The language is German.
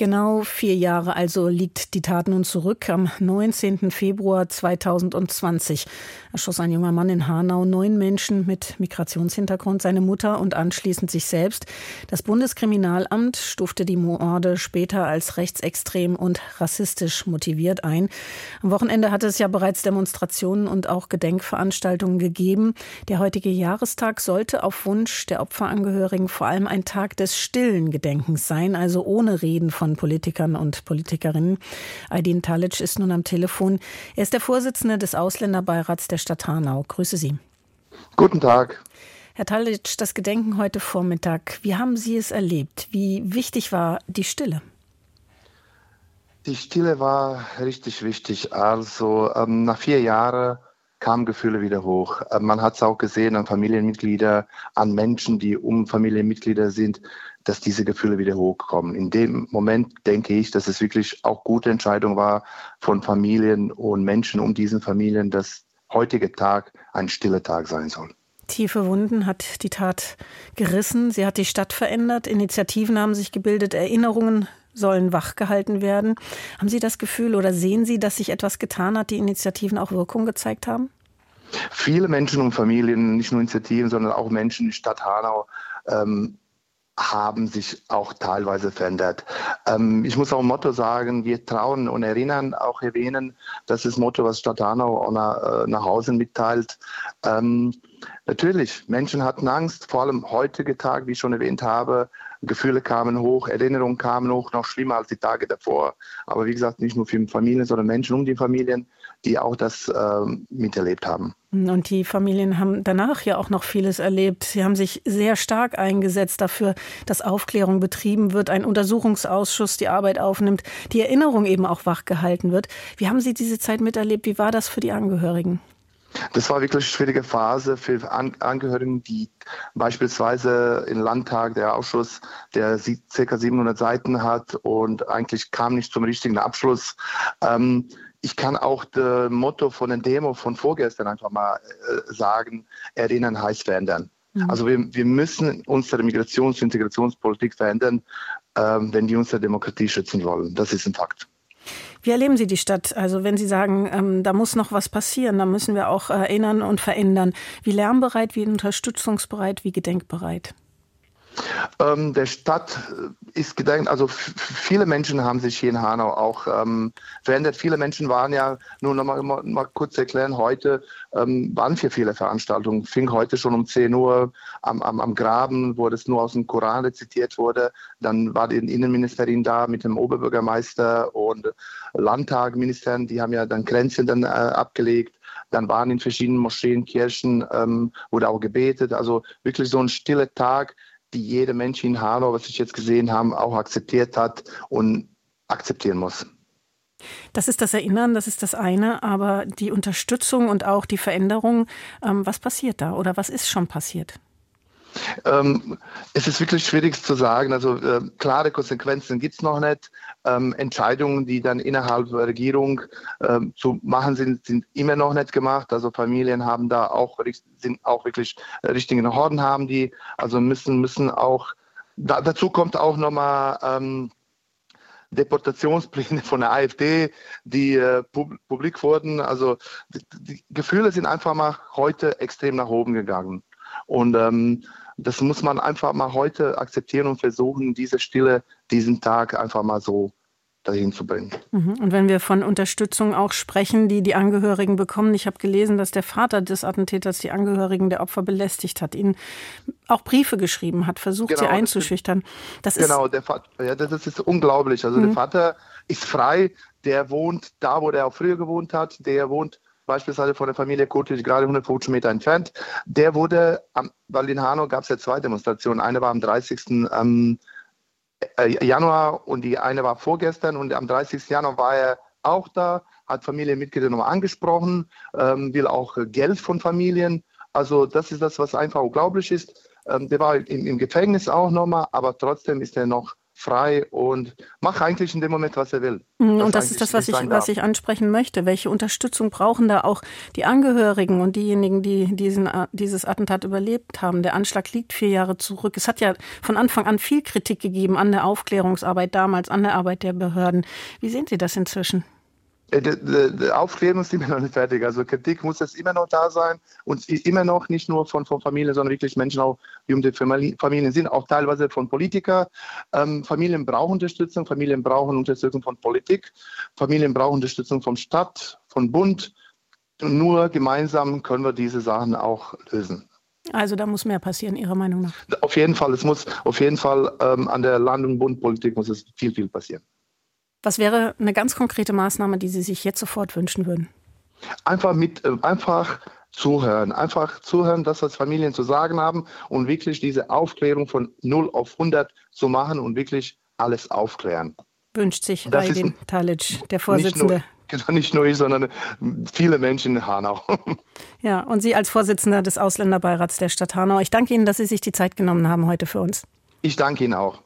Genau vier Jahre also liegt die Tat nun zurück. Am 19. Februar 2020 erschoss ein junger Mann in Hanau neun Menschen mit Migrationshintergrund, seine Mutter und anschließend sich selbst. Das Bundeskriminalamt stufte die Morde später als rechtsextrem und rassistisch motiviert ein. Am Wochenende hatte es ja bereits Demonstrationen und auch Gedenkveranstaltungen gegeben. Der heutige Jahrestag sollte auf Wunsch der Opferangehörigen vor allem ein Tag des stillen Gedenkens sein, also ohne Reden von von Politikern und Politikerinnen. Aydin Talic ist nun am Telefon. Er ist der Vorsitzende des Ausländerbeirats der Stadt Hanau. Grüße Sie. Guten Tag. Herr Talic, das Gedenken heute Vormittag. Wie haben Sie es erlebt? Wie wichtig war die Stille? Die Stille war richtig wichtig. Also ähm, nach vier Jahren kamen Gefühle wieder hoch. Ähm, man hat es auch gesehen an Familienmitglieder, an Menschen, die um Familienmitglieder sind, dass diese Gefühle wieder hochkommen. In dem Moment denke ich, dass es wirklich auch gute Entscheidung war von Familien und Menschen um diesen Familien, dass heutige Tag ein stiller Tag sein soll. Tiefe Wunden hat die Tat gerissen. Sie hat die Stadt verändert. Initiativen haben sich gebildet. Erinnerungen sollen wachgehalten werden. Haben Sie das Gefühl oder sehen Sie, dass sich etwas getan hat, die Initiativen auch Wirkung gezeigt haben? Viele Menschen und Familien, nicht nur Initiativen, sondern auch Menschen in Stadt Hanau ähm, haben sich auch teilweise verändert. Ähm, ich muss auch ein Motto sagen, wir trauen und erinnern, auch erwähnen, das ist das Motto, was Stadt Hanau auch nach, äh, nach Hause mitteilt. Ähm, natürlich, Menschen hatten Angst, vor allem heutige Tag, wie ich schon erwähnt habe, Gefühle kamen hoch, Erinnerungen kamen hoch, noch schlimmer als die Tage davor. Aber wie gesagt, nicht nur für Familien, sondern Menschen um die Familien, die auch das äh, miterlebt haben. Und die Familien haben danach ja auch noch vieles erlebt. Sie haben sich sehr stark eingesetzt dafür, dass Aufklärung betrieben wird, ein Untersuchungsausschuss die Arbeit aufnimmt, die Erinnerung eben auch wachgehalten wird. Wie haben Sie diese Zeit miterlebt? Wie war das für die Angehörigen? Das war wirklich eine schwierige Phase für Angehörigen, die beispielsweise im Landtag, der Ausschuss, der ca. 700 Seiten hat und eigentlich kam nicht zum richtigen Abschluss. Ähm, ich kann auch das Motto von der Demo von vorgestern einfach mal äh, sagen, erinnern heißt verändern. Mhm. Also wir, wir müssen unsere Migrations- und Integrationspolitik verändern, ähm, wenn die unsere Demokratie schützen wollen. Das ist ein Fakt. Wie erleben Sie die Stadt? Also wenn Sie sagen, ähm, da muss noch was passieren, da müssen wir auch erinnern und verändern. Wie lernbereit, wie unterstützungsbereit, wie gedenkbereit? Ähm, der Stadt äh, ist gedenkt, also viele Menschen haben sich hier in Hanau auch ähm, verändert. Viele Menschen waren ja, nur noch mal, mal kurz erklären, heute ähm, waren hier viele Veranstaltungen. Fing heute schon um 10 Uhr am, am, am Graben, wo das nur aus dem Koran rezitiert wurde. Dann war die Innenministerin da mit dem Oberbürgermeister und Landtagministern, die haben ja dann Grenzen dann äh, abgelegt. Dann waren in verschiedenen Moscheen, Kirchen, ähm, wurde auch gebetet. Also wirklich so ein stiller Tag die jeder Mensch in Hanau, was ich jetzt gesehen habe, auch akzeptiert hat und akzeptieren muss. Das ist das Erinnern, das ist das eine, aber die Unterstützung und auch die Veränderung, ähm, was passiert da oder was ist schon passiert? Ähm, es ist wirklich schwierig zu sagen. Also äh, klare Konsequenzen gibt es noch nicht. Ähm, Entscheidungen, die dann innerhalb der Regierung äh, zu machen sind, sind immer noch nicht gemacht. Also Familien haben da auch sind auch wirklich richtige Horden haben die. Also müssen müssen auch da, dazu kommt auch nochmal ähm, Deportationspläne von der AfD, die äh, pub publik wurden. Also die, die, Gefühle sind einfach mal heute extrem nach oben gegangen. Und ähm, das muss man einfach mal heute akzeptieren und versuchen, diese Stille, diesen Tag einfach mal so dahin zu bringen. Mhm. Und wenn wir von Unterstützung auch sprechen, die die Angehörigen bekommen, ich habe gelesen, dass der Vater des Attentäters die Angehörigen der Opfer belästigt hat, ihnen auch Briefe geschrieben hat, versucht genau, sie einzuschüchtern. Das genau, der Vater, ja, das ist unglaublich. Also mhm. der Vater ist frei, der wohnt da, wo der auch früher gewohnt hat, der wohnt beispielsweise von der Familie Kotisch gerade 150 Meter entfernt. Der wurde, am, weil in Hanau gab es ja zwei Demonstrationen. Eine war am 30. Ähm, äh, Januar und die eine war vorgestern und am 30. Januar war er auch da, hat Familienmitglieder nochmal angesprochen, ähm, will auch Geld von Familien. Also das ist das, was einfach unglaublich ist. Ähm, der war im, im Gefängnis auch nochmal, aber trotzdem ist er noch frei und macht eigentlich in dem Moment, was er will. Mhm, und das ist das, was ich, was ich ansprechen möchte. Welche Unterstützung brauchen da auch die Angehörigen und diejenigen, die diesen, dieses Attentat überlebt haben? Der Anschlag liegt vier Jahre zurück. Es hat ja von Anfang an viel Kritik gegeben an der Aufklärungsarbeit damals, an der Arbeit der Behörden. Wie sehen Sie das inzwischen? Äh, die Aufklärung ist immer noch nicht fertig. Also Kritik muss jetzt immer noch da sein und immer noch nicht nur von, von Familien, sondern wirklich Menschen auch, die um die Familien sind, auch teilweise von Politikern. Ähm, Familien brauchen Unterstützung, Familien brauchen Unterstützung von Politik, Familien brauchen Unterstützung vom Stadt, von Bund. Und nur gemeinsam können wir diese Sachen auch lösen. Also da muss mehr passieren, Ihrer Meinung nach? Auf jeden Fall. Es muss auf jeden Fall ähm, an der Land- und Bundpolitik muss es viel, viel passieren. Was wäre eine ganz konkrete Maßnahme, die Sie sich jetzt sofort wünschen würden? Einfach mit, äh, einfach zuhören, einfach zuhören, das, was Familien zu sagen haben und wirklich diese Aufklärung von 0 auf 100 zu machen und wirklich alles aufklären. Wünscht sich Raidin Talic, der Vorsitzende. Nicht nur, genau, nicht nur ich, sondern viele Menschen in Hanau. Ja, und Sie als Vorsitzender des Ausländerbeirats der Stadt Hanau. Ich danke Ihnen, dass Sie sich die Zeit genommen haben heute für uns. Ich danke Ihnen auch.